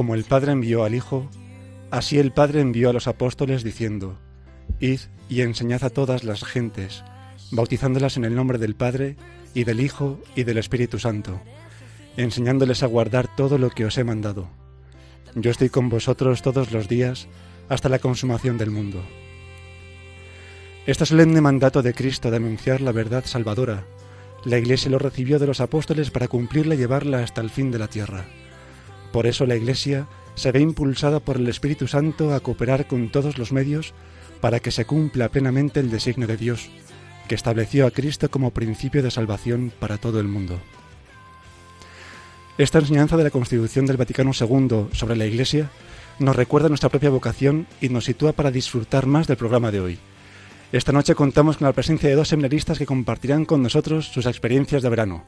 Como el Padre envió al Hijo, así el Padre envió a los apóstoles diciendo, Id y enseñad a todas las gentes, bautizándolas en el nombre del Padre, y del Hijo, y del Espíritu Santo, enseñándoles a guardar todo lo que os he mandado. Yo estoy con vosotros todos los días hasta la consumación del mundo. Este solemne mandato de Cristo de anunciar la verdad salvadora, la Iglesia lo recibió de los apóstoles para cumplirla y llevarla hasta el fin de la tierra. Por eso la Iglesia se ve impulsada por el Espíritu Santo a cooperar con todos los medios para que se cumpla plenamente el designio de Dios, que estableció a Cristo como principio de salvación para todo el mundo. Esta enseñanza de la Constitución del Vaticano II sobre la Iglesia nos recuerda nuestra propia vocación y nos sitúa para disfrutar más del programa de hoy. Esta noche contamos con la presencia de dos seminaristas que compartirán con nosotros sus experiencias de verano.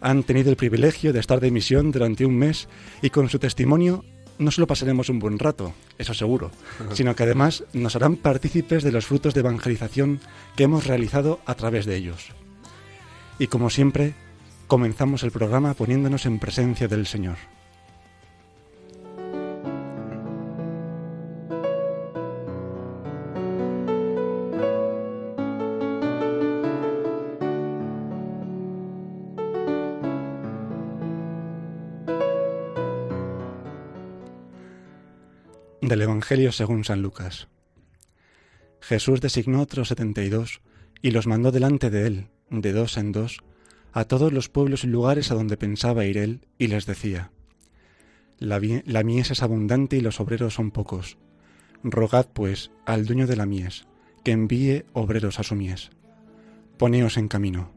Han tenido el privilegio de estar de misión durante un mes y con su testimonio no solo pasaremos un buen rato, eso seguro, sino que además nos harán partícipes de los frutos de evangelización que hemos realizado a través de ellos. Y como siempre, comenzamos el programa poniéndonos en presencia del Señor. Del Evangelio según San Lucas. Jesús designó otros setenta y dos y los mandó delante de él, de dos en dos, a todos los pueblos y lugares a donde pensaba ir él, y les decía, la, la, mies es abundante y los obreros son pocos. Rogad, pues, al dueño de la mies, que envíe obreros a su mies. Poneos en camino.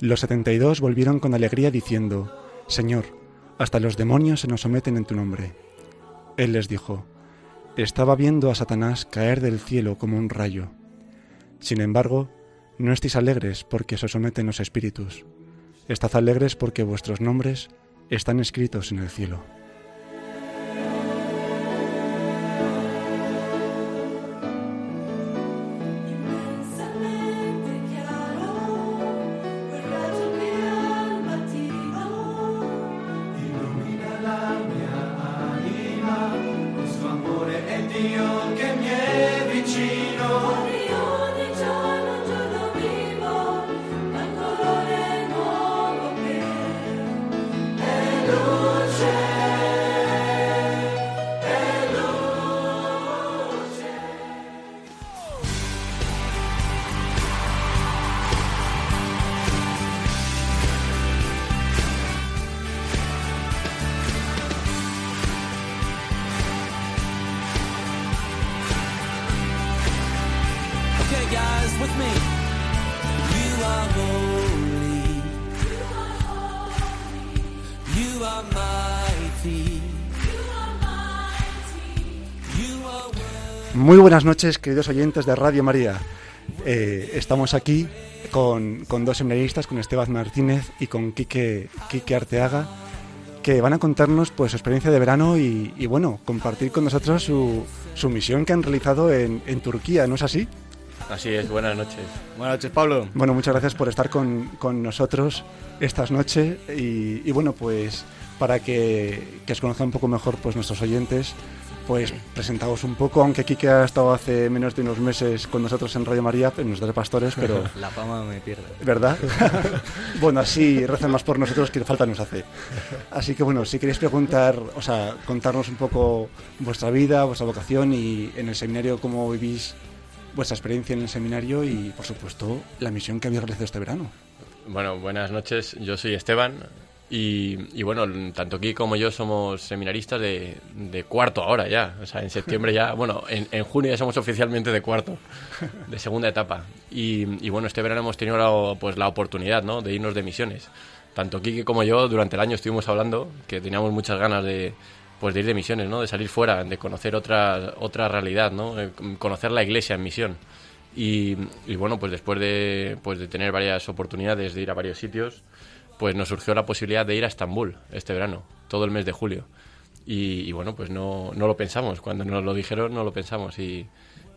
Los setenta y dos volvieron con alegría diciendo, Señor, hasta los demonios se nos someten en tu nombre. Él les dijo, Estaba viendo a Satanás caer del cielo como un rayo. Sin embargo, no estéis alegres porque se someten los espíritus. Estad alegres porque vuestros nombres están escritos en el cielo. Buenas noches, queridos oyentes de Radio María. Eh, estamos aquí con, con, dos seminaristas, con Esteban Martínez y con Quique, Quique Arteaga, que van a contarnos pues, su experiencia de verano y, y bueno, compartir con nosotros su, su, misión que han realizado en, en, Turquía, ¿no es así? Así es, buenas noches. Buenas noches, Pablo. Bueno, muchas gracias por estar con, con nosotros estas noches y, y, bueno, pues para que, que os conozcan un poco mejor pues, nuestros oyentes, pues presentaos un poco, aunque Kike ha estado hace menos de unos meses con nosotros en Radio María, en nuestros pastores, pero... La fama me pierde. ¿Verdad? bueno, así rezan más por nosotros que falta nos hace. Así que bueno, si queréis preguntar, o sea, contarnos un poco vuestra vida, vuestra vocación y en el seminario cómo vivís vuestra experiencia en el seminario y, por supuesto, la misión que habéis realizado este verano. Bueno, buenas noches. Yo soy Esteban Y, bueno, tanto aquí como yo somos seminaristas de, cuarto ahora ya. O sea, en septiembre ya, bueno, en, junio ya somos oficialmente de cuarto, de segunda etapa. Y, bueno, este verano hemos tenido la, pues, la oportunidad ¿no? de irnos de misiones. Tanto Kiki como yo durante el año estuvimos hablando que teníamos muchas ganas de, pues, de ir de misiones, ¿no? de salir fuera, de conocer otra, otra realidad, ¿no? conocer la iglesia en misión. Y, y, bueno, pues después de, pues de tener varias oportunidades de ir a varios sitios, pues nos surgió la posibilidad de ir a Estambul este verano, todo el mes de julio. Y, bueno, pues no, no, lo pensamos. Cuando nos lo dijeron, no lo pensamos. Y,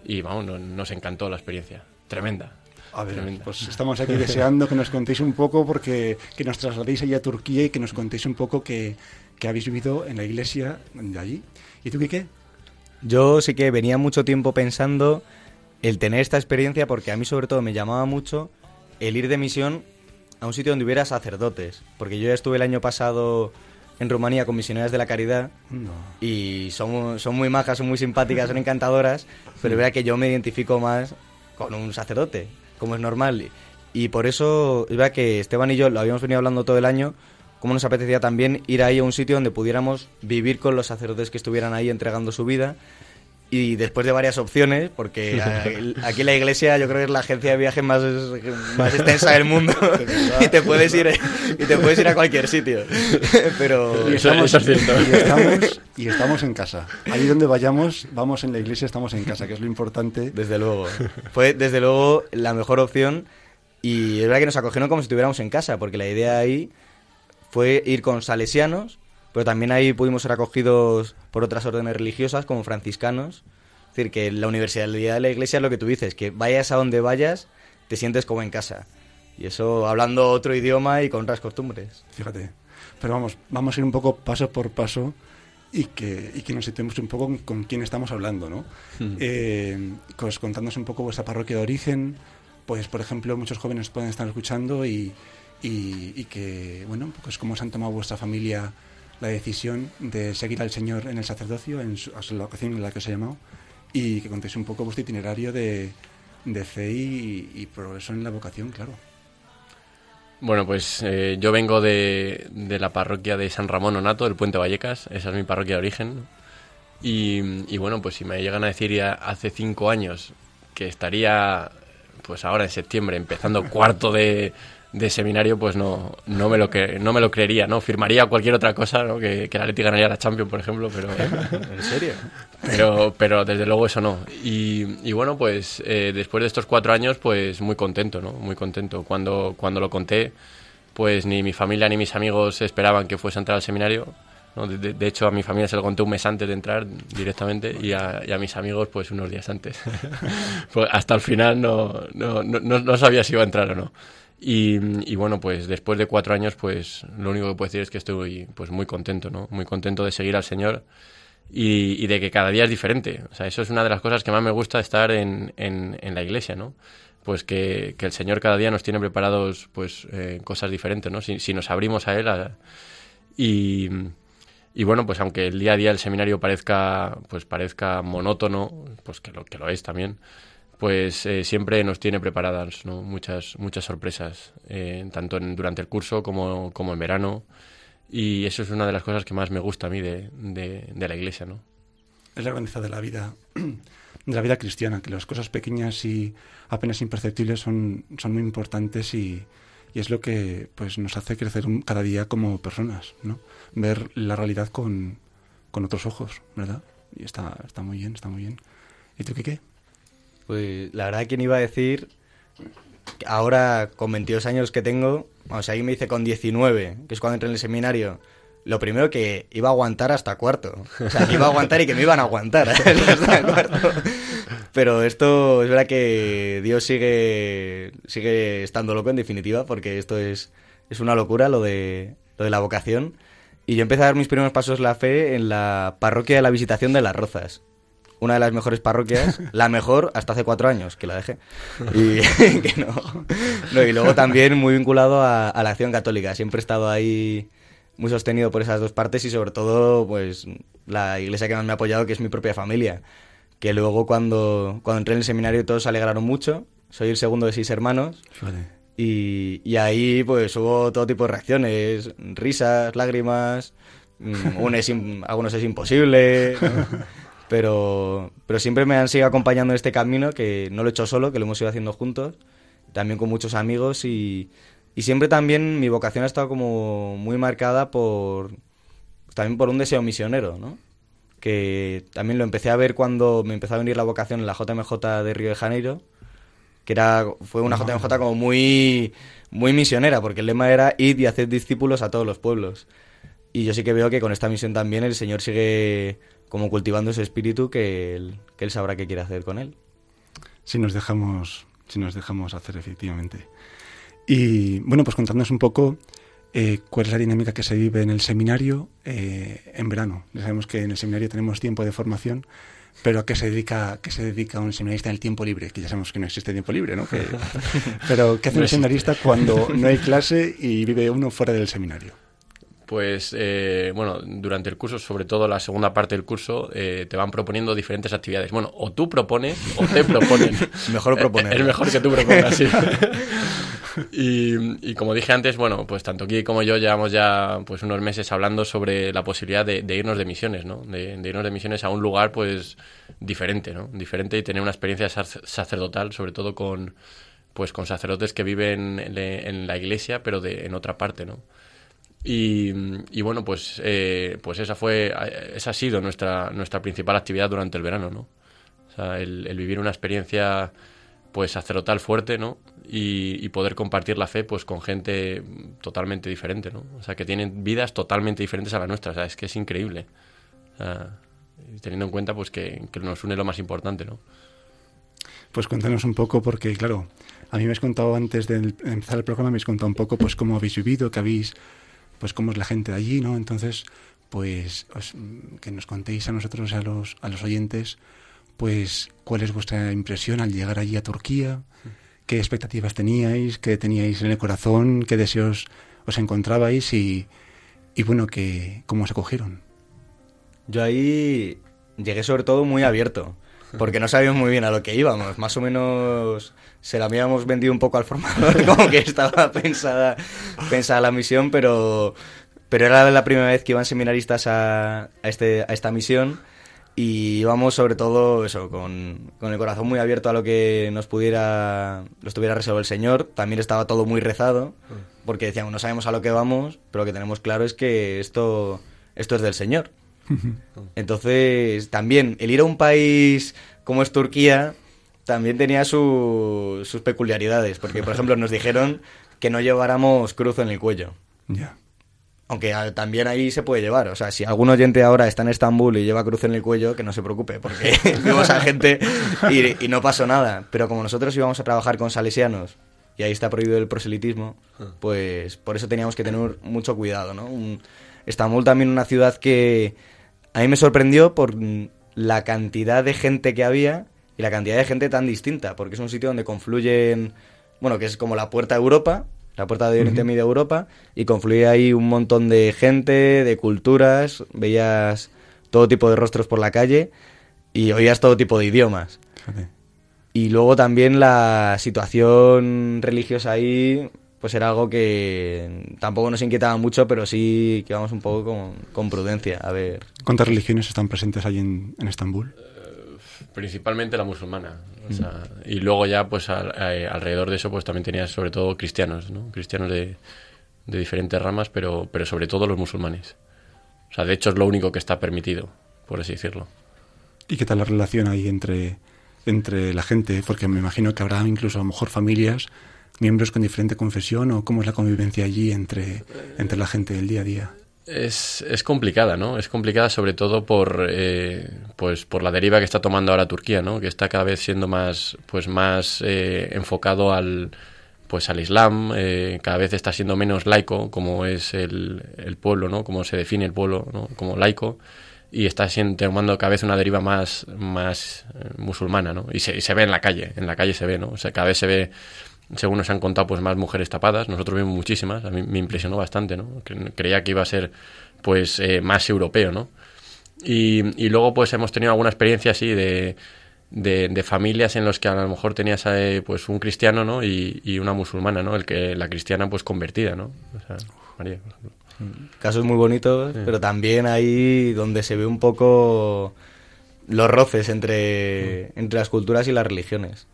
y vamos, nos encantó la experiencia. Tremenda. A ver, pues estamos aquí deseando que nos contéis un poco, porque que nos trasladéis allá a Turquía y que nos contéis un poco qué que habéis vivido en la iglesia de allí. ¿Y tú, qué? Yo sí que venía mucho tiempo pensando el tener esta experiencia, porque a mí sobre todo me llamaba mucho el ir de misión a un sitio donde hubiera sacerdotes, porque yo ya estuve el año pasado en Rumanía con misioneras de la caridad y son, son muy majas, son muy simpáticas, son encantadoras, pero vea que yo me identifico más con un sacerdote, como es normal. Y por eso es verdad que Esteban y yo lo habíamos venido hablando todo el año, como nos apetecía también ir ahí a un sitio donde pudiéramos vivir con los sacerdotes que estuvieran ahí entregando su vida y después de varias opciones, porque aquí la iglesia yo creo que es la agencia de viaje más, más extensa del mundo y te puedes ir y te puedes ir a cualquier sitio. Pero y estamos, estamos, y estamos en casa. Ahí donde vayamos, vamos en la iglesia, estamos en casa, que es lo importante. Desde luego. Fue desde luego la mejor opción y es verdad que nos acogieron como si estuviéramos en casa, porque la idea ahí fue ir con salesianos pero también ahí pudimos ser acogidos por otras órdenes religiosas, como franciscanos. Es decir, que la universalidad de la iglesia es lo que tú dices, que vayas a donde vayas, te sientes como en casa. Y eso hablando otro idioma y con otras costumbres. Fíjate. Pero vamos, vamos a ir un poco paso por paso y que, y que nos situemos un poco con, quién estamos hablando, ¿no? Eh, pues contándonos un poco vuestra parroquia de origen, pues por ejemplo muchos jóvenes pueden estar escuchando y, y, y que, bueno, pues cómo se han tomado vuestra familia la decisión de seguir al Señor en el sacerdocio, en su, la ocasión en la que os he llamado, y que contéis un poco vuestro itinerario de, de fe y, progreso en la vocación, claro. Bueno, pues eh, yo vengo de, de, la parroquia de San Ramón Onato, del Puente Vallecas, esa es mi parroquia de origen. Y, y bueno, pues si me llegan a decir ya hace cinco años que estaría, pues ahora en septiembre, empezando cuarto de, de seminario, pues no, no, me lo que, no me lo creería, ¿no? Firmaría cualquier otra cosa, ¿no? Que, que la Leti ganaría la Champions, por ejemplo, pero... ¿En serio? Pero, pero desde luego eso no. Y, y bueno, pues eh, después de estos cuatro años, pues muy contento, ¿no? Muy contento. Cuando, cuando lo conté, pues ni mi familia ni mis amigos esperaban que fuese a entrar al seminario. ¿no? De, hecho, a mi familia se lo conté un mes antes de entrar directamente y a, y a mis amigos pues unos días antes. pues hasta el final no, no, no, no sabía si iba a entrar o no. Y, bueno, pues después de cuatro años, pues lo único que puedo decir es que estoy pues muy contento, ¿no? Muy contento de seguir al Señor y, de que cada día es diferente. O sea, eso es una de las cosas que más me gusta estar en, en, la iglesia, ¿no? Pues que, que, el Señor cada día nos tiene preparados pues eh, cosas diferentes, ¿no? Si, si, nos abrimos a Él y, y bueno, pues aunque el día a día el seminario parezca pues parezca monótono, pues que lo, que lo es también, pues eh, siempre nos tiene preparadas muchas, muchas sorpresas, eh, tanto durante el curso como, como, en verano. Y eso es una de las cosas que más me gusta a mí de, de, la iglesia. ¿no? Es la grandeza de la vida, de la vida cristiana, que las cosas pequeñas y apenas imperceptibles son, son muy importantes y, y es lo que pues, nos hace crecer cada día como personas, ¿no? ver la realidad con, con otros ojos, ¿verdad? Y está, está muy bien, está muy bien. ¿Y tú qué qué? Pues la verdad, ¿quién iba a decir? Ahora, con 22 años que tengo, o sea, alguien me dice con 19, que es cuando entré en el seminario, lo primero que iba a aguantar hasta cuarto. O sea, que iba a aguantar y que me iban a aguantar hasta cuarto. Pero esto es verdad que Dios sigue, sigue estando loco en definitiva, porque esto es, es una locura lo de, lo de la vocación. Y yo empecé a dar mis primeros pasos la fe en la parroquia de la Visitación de las Rozas una de las mejores parroquias, la mejor hasta hace cuatro años, que la dejé. Y, que no. y luego también muy vinculado a, la acción católica. Siempre he estado ahí muy sostenido por esas dos partes y sobre todo pues la iglesia que más me ha apoyado, que es mi propia familia. Que luego cuando, cuando entré en el seminario todos se alegraron mucho. Soy el segundo de seis hermanos. Y, y ahí pues hubo todo tipo de reacciones, risas, lágrimas, mm, un es algunos es imposible, ¿no? pero, pero siempre me han seguido acompañando en este camino, que no lo he hecho solo, que lo hemos ido haciendo juntos, también con muchos amigos y, y siempre también mi vocación ha estado como muy marcada por también por un deseo misionero, ¿no? Que también lo empecé a ver cuando me empezó a venir la vocación en la JMJ de Río de Janeiro, que era fue una JMJ como muy muy misionera, porque el lema era id y hacer discípulos a todos los pueblos. Y yo sí que veo que con esta misión también el Señor sigue como cultivando ese espíritu que él, que él sabrá qué quiere hacer con él. si nos dejamos, si nos dejamos hacer efectivamente. Y bueno, pues contándonos un poco eh, cuál es la dinámica que se vive en el seminario eh, en verano. Ya sabemos que en el seminario tenemos tiempo de formación, pero ¿a qué se dedica, qué se dedica un seminarista en el tiempo libre? Que ya sabemos que no existe tiempo libre, ¿no? Que- pero ¿qué hace No un seminarista cuando no hay clase y vive uno fuera del seminario? Pues eh, bueno, durante el curso, sobre todo la segunda parte del curso, eh, te van proponiendo diferentes actividades. Bueno, o tú propones o te proponen. Mejor proponer. Es mejor que tú propongas, sí. y, y como dije antes, bueno, pues tanto aquí como yo llevamos ya pues unos meses hablando sobre la posibilidad de, de irnos de misiones, ¿no? De, de irnos de misiones a un lugar pues diferente, ¿no? Diferente y tener una experiencia sac- sacerdotal, sobre todo con pues con sacerdotes que viven en, en la iglesia, pero de, en otra parte, ¿no? Y, bueno, pues, eh, pues esa fue, esa ha sido nuestra, nuestra principal actividad durante el verano, ¿no? O sea, el, vivir una experiencia pues sacerdotal fuerte, ¿no? Y, poder compartir la fe pues con gente totalmente diferente, ¿no? O sea, que tienen vidas totalmente diferentes a la nuestra, o sea, es que es increíble. O sea, teniendo en cuenta pues que, que nos une lo más importante, ¿no? Pues cuéntanos un poco, porque claro, a mí me has contado antes de empezar el programa, me has contado un poco pues cómo habéis vivido, que habéis, pues cómo es la gente de allí, ¿no? Entonces, pues os- que nos contéis a nosotros, a los, a los oyentes, pues cuál es vuestra impresión al llegar allí a Turquía, qué expectativas teníais, qué teníais en el corazón, qué deseos os encontrabais y, y bueno, que, cómo os acogieron. Yo ahí llegué sobre todo muy abierto, porque no sabíamos muy bien a lo que íbamos. Más o menos se la habíamos vendido un poco al formador, como que estaba pensada, pensada la misión, pero, pero era la primera vez que iban seminaristas a, a, este, a esta misión y íbamos sobre todo eso, con, con el corazón muy abierto a lo que nos pudiera, nos tuviera reservado el Señor. También estaba todo muy rezado, porque decíamos, no sabemos a lo que vamos, pero lo que tenemos claro es que esto, esto es del Señor. Entonces, también, el ir a un país como es Turquía, también tenía su- sus peculiaridades, porque, por ejemplo, nos dijeron que no lleváramos cruz en el cuello. Ya. Aunque ah, también ahí se puede llevar. O sea, si algún oyente ahora está en Estambul y lleva cruz en el cuello, que no se preocupe, porque vimos a gente y, y no pasó nada. Pero como nosotros íbamos a trabajar con salesianos y ahí está prohibido el proselitismo, pues por eso teníamos que tener mucho cuidado, ¿no? Un- Estambul también una ciudad que a mí me sorprendió por la cantidad de gente que había y la cantidad de gente tan distinta, porque es un sitio donde confluyen, bueno, que es como la puerta a Europa, la puerta de Oriente Medio a Europa, y confluye ahí un montón de gente, de culturas, veías todo tipo de rostros por la calle y oías todo tipo de idiomas. Y luego también la situación religiosa ahí, pues era algo que tampoco nos inquietaba mucho, pero sí que íbamos un poco con, con prudencia, a ver. ¿Cuántas religiones están presentes allí en, en Estambul? Principalmente la musulmana. o sea, y luego ya, pues al- eh, alrededor de eso, pues también tenías sobre todo cristianos, ¿no? Cristianos de, de diferentes ramas, pero, pero sobre todo los musulmanes. O sea, de hecho es lo único que está permitido, por así decirlo. ¿Y qué tal la relación ahí entre, entre la gente? Porque me imagino que habrá incluso a lo mejor familias, miembros con diferente confesión, o cómo es la convivencia allí entre, entre la gente del día a día. Es, es complicada, ¿no? Es complicada sobre todo por, eh, pues por la deriva que está tomando ahora Turquía, ¿no? Que está cada vez siendo más, pues más eh, enfocado al, pues al Islam, eh, cada vez está siendo menos laico, como es el, el pueblo, ¿no? Como se define el pueblo, ¿no? Como laico y está siendo, tomando cada vez una deriva más, más eh, musulmana, ¿no? Y se, y se ve en la calle, en la calle se ve, ¿no? O sea, cada vez se ve según nos han contado, pues más mujeres tapadas. Nosotros vimos muchísimas. A mí me impresionó bastante, ¿no? Cre- Creía que iba a ser, pues, eh, más europeo, ¿no? Y, y luego, pues, hemos tenido alguna experiencia así de, de, de familias en los que a lo mejor tenías eh, pues un cristiano ¿no? y, y una musulmana, ¿no? El que la cristiana pues convertida, ¿no? O sea, María, por ejemplo. Casos muy bonitos, pero también ahí donde se ve un poco los roces entre, entre las culturas y las religiones.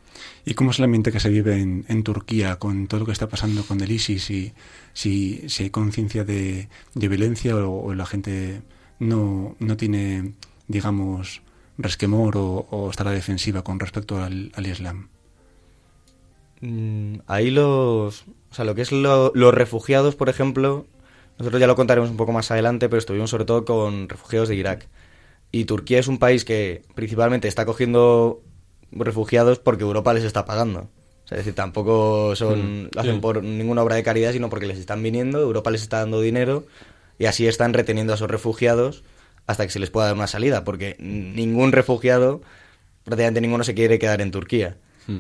¿Y cómo es el ambiente que se vive en, Turquía con todo lo que está pasando con el ISIS? Y, si, hay conciencia de, violencia o, la gente no, no tiene, digamos, resquemor o, o, está a la defensiva con respecto al, Islam. Mm, ahí los... O sea, lo que es lo, los refugiados, por ejemplo, nosotros ya lo contaremos un poco más adelante, pero estuvimos sobre todo con refugiados de Irak. Y Turquía es un país que principalmente está cogiendo refugiados porque Europa les está pagando. O sea, es decir, tampoco son, mm, lo hacen sí. por ninguna obra de caridad, sino porque les están viniendo, Europa les está dando dinero y así están reteniendo a esos refugiados hasta que se les pueda dar una salida, porque ningún refugiado, prácticamente ninguno se quiere quedar en Turquía. Mm.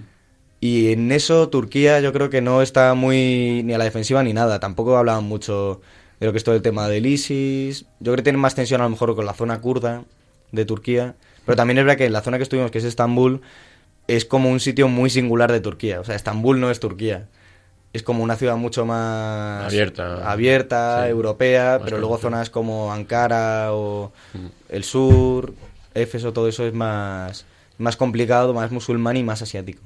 Y en eso Turquía yo creo que no está muy ni a la defensiva ni nada. Tampoco hablaban mucho de lo que es todo el tema del ISIS. Yo creo que tienen más tensión a lo mejor con la zona kurda de Turquía. Pero también es verdad que en la zona que estuvimos, que es Estambul, es como un sitio muy singular de Turquía. O sea, Estambul no es Turquía. Es como una ciudad mucho más abierta, abierta sí. europea, más pero luego zonas como Ankara o mm. el sur, Éfeso, todo eso es más, más complicado, más musulmán y más asiático.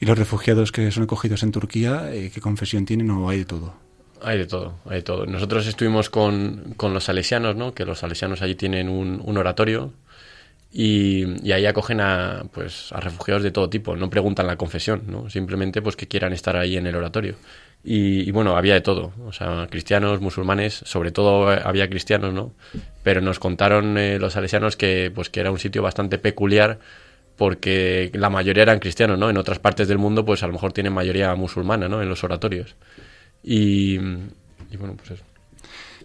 ¿Y los refugiados que son acogidos en Turquía, eh, qué confesión tienen o hay de todo? Hay de todo, hay de todo. Nosotros estuvimos con, con los salesianos, ¿no? que los salesianos allí tienen un, un oratorio y, ahí acogen a, pues, a refugiados de todo tipo. No preguntan la confesión, ¿no? simplemente pues que quieran estar ahí en el oratorio. Y, bueno, había de todo, o sea, cristianos, musulmanes, sobre todo había cristianos, ¿no? Pero nos contaron eh, los salesianos que, pues, que era un sitio bastante peculiar porque la mayoría eran cristianos, ¿no? En otras partes del mundo, pues a lo mejor tienen mayoría musulmana, ¿no? En los oratorios. Y, bueno, pues eso.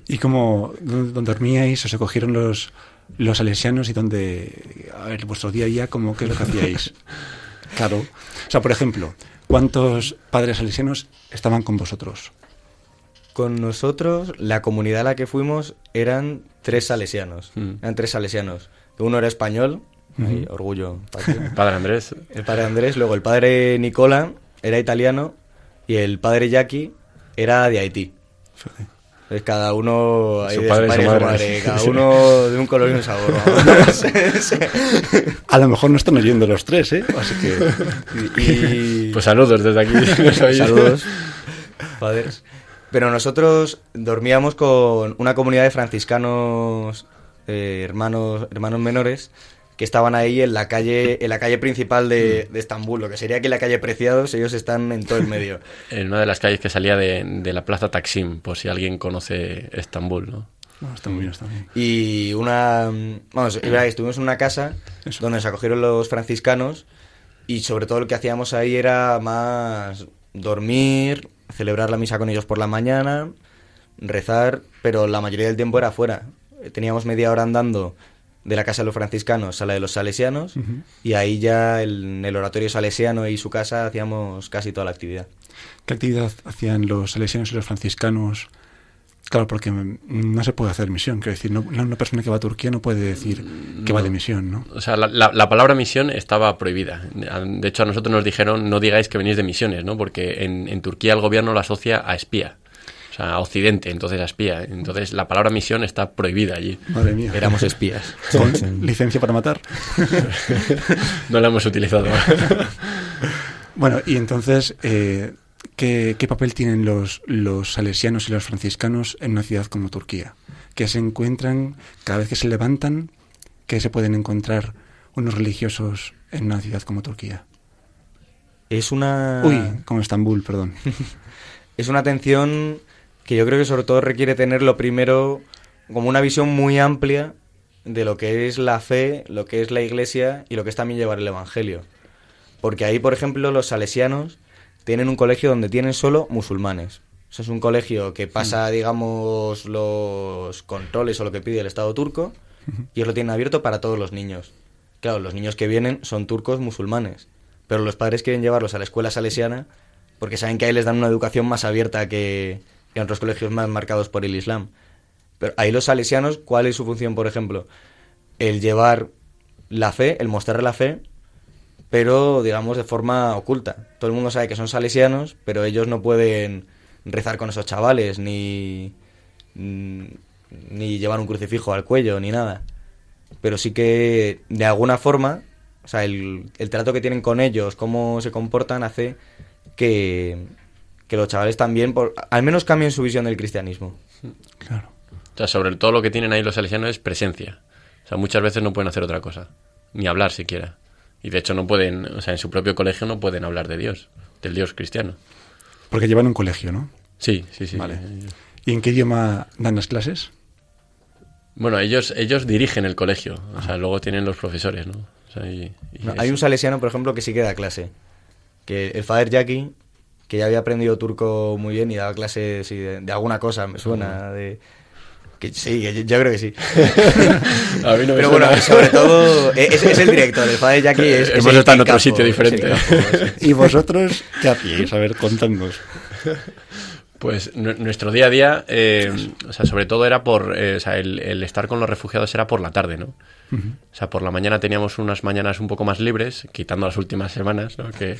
¿Y cómo dormíais? ¿Os acogieron los, los salesianos y dónde, a ver, vuestro día a día, cómo, qué es lo que hacíais? claro. O sea, por ejemplo, ¿cuántos padres salesianos estaban con vosotros? Con nosotros, la comunidad a la que fuimos eran tres salesianos. Mm. Eran tres salesianos. Uno era español, Ahí, orgullo. El padre Andrés. El padre Andrés, luego el padre Nicola era italiano y el padre Jackie era de Haití. Entonces cada uno su padre, su padre, su madre. madre, cada uno de un color y un sabor. A lo mejor no están oyendo los tres, ¿eh? Así que... Y... Pues saludos desde aquí. saludos, padres. Pero nosotros dormíamos con una comunidad de franciscanos, eh, hermanos, hermanos menores, que estaban ahí en la calle en la calle principal de, de, Estambul, lo que sería aquí la calle Preciados, ellos están en todo el medio. en una de las calles que salía de, de la plaza Taksim, por si alguien conoce Estambul, ¿no? No, está muy bien, está bien. Y una... Vamos, estuvimos en una casa Eso. donde nos acogieron los franciscanos y sobre todo lo que hacíamos ahí era más dormir, celebrar la misa con ellos por la mañana, rezar, pero la mayoría del tiempo era fuera. Teníamos media hora andando de la casa de los franciscanos a la de los salesianos uh -huh. y ahí ya el, en el oratorio salesiano y su casa hacíamos casi toda la actividad. ¿Qué actividad hacían los salesianos y los franciscanos? Claro, porque no se puede hacer misión. Quiero decir, no, una persona que va a Turquía no puede decir que no. va de misión, ¿no? O sea, la, la, la, palabra misión estaba prohibida. De hecho, a nosotros nos dijeron no digáis que venís de misiones, ¿no? Porque en, en Turquía el gobierno la asocia a espía a Occidente, entonces a espía. Entonces la palabra misión está prohibida allí. Madre mía. Éramos espías. ¿Con licencia para matar? no la hemos utilizado. bueno, y entonces, eh, ¿qué, ¿qué, papel tienen los, los salesianos y los franciscanos en una ciudad como Turquía? Que se encuentran, cada vez que se levantan, que se pueden encontrar unos religiosos en una ciudad como Turquía. Es una... Uy, como Estambul, perdón. es una atención que yo creo que sobre todo requiere tener lo primero como una visión muy amplia de lo que es la fe, lo que es la iglesia y lo que es también llevar el evangelio. Porque ahí, por ejemplo, los salesianos tienen un colegio donde tienen solo musulmanes. O sea, es un colegio que pasa, mm. digamos, los controles o lo que pide el Estado turco y ellos lo tienen abierto para todos los niños. Claro, los niños que vienen son turcos musulmanes, pero los padres quieren llevarlos a la escuela salesiana porque saben que ahí les dan una educación más abierta que, que en otros colegios más marcados por el Islam. Pero ahí los salesianos, ¿cuál es su función, por ejemplo? El llevar la fe, el mostrar la fe, pero digamos de forma oculta. Todo el mundo sabe que son salesianos, pero ellos no pueden rezar con esos chavales, ni, mm, ni llevar un crucifijo al cuello, ni nada. Pero sí que de alguna forma, o sea, el, el trato que tienen con ellos, cómo se comportan, hace que, que los chavales también, por, al menos cambien su visión del cristianismo. Claro. O sea, sobre todo lo que tienen ahí los salesianos es presencia. O sea, muchas veces no pueden hacer otra cosa, ni hablar siquiera. Y de hecho no pueden, o sea, en su propio colegio no pueden hablar de Dios, del Dios cristiano. Porque llevan un colegio, ¿no? Sí, sí, sí. Vale. ¿Y en qué idioma dan las clases? Bueno, ellos, ellos dirigen el colegio, o sea, luego tienen los profesores, ¿no? O sea, y- y No, hay un salesiano, por ejemplo, que sí que da clase. Que el Father Jackie, que ya había aprendido turco muy bien y daba clase sí, de, de alguna cosa, me suena. De, que sí, que yo, yo creo que sí. A mí no me Pero suena. bueno, sobre todo, e, es, es el director, el Father Jackie es. es Hemos estado en otro capo, sitio diferente. capo, sí. ¿Y vosotros qué hacíais? A ver, contadnos. Pues nu- nuestro día a día, eh, o sea, sobre todo era por, eh, o sea, el, el estar con los refugiados era por la tarde, ¿no? O sea, por la mañana teníamos unas mañanas un poco más libres, quitando las últimas semanas, ¿no? Que,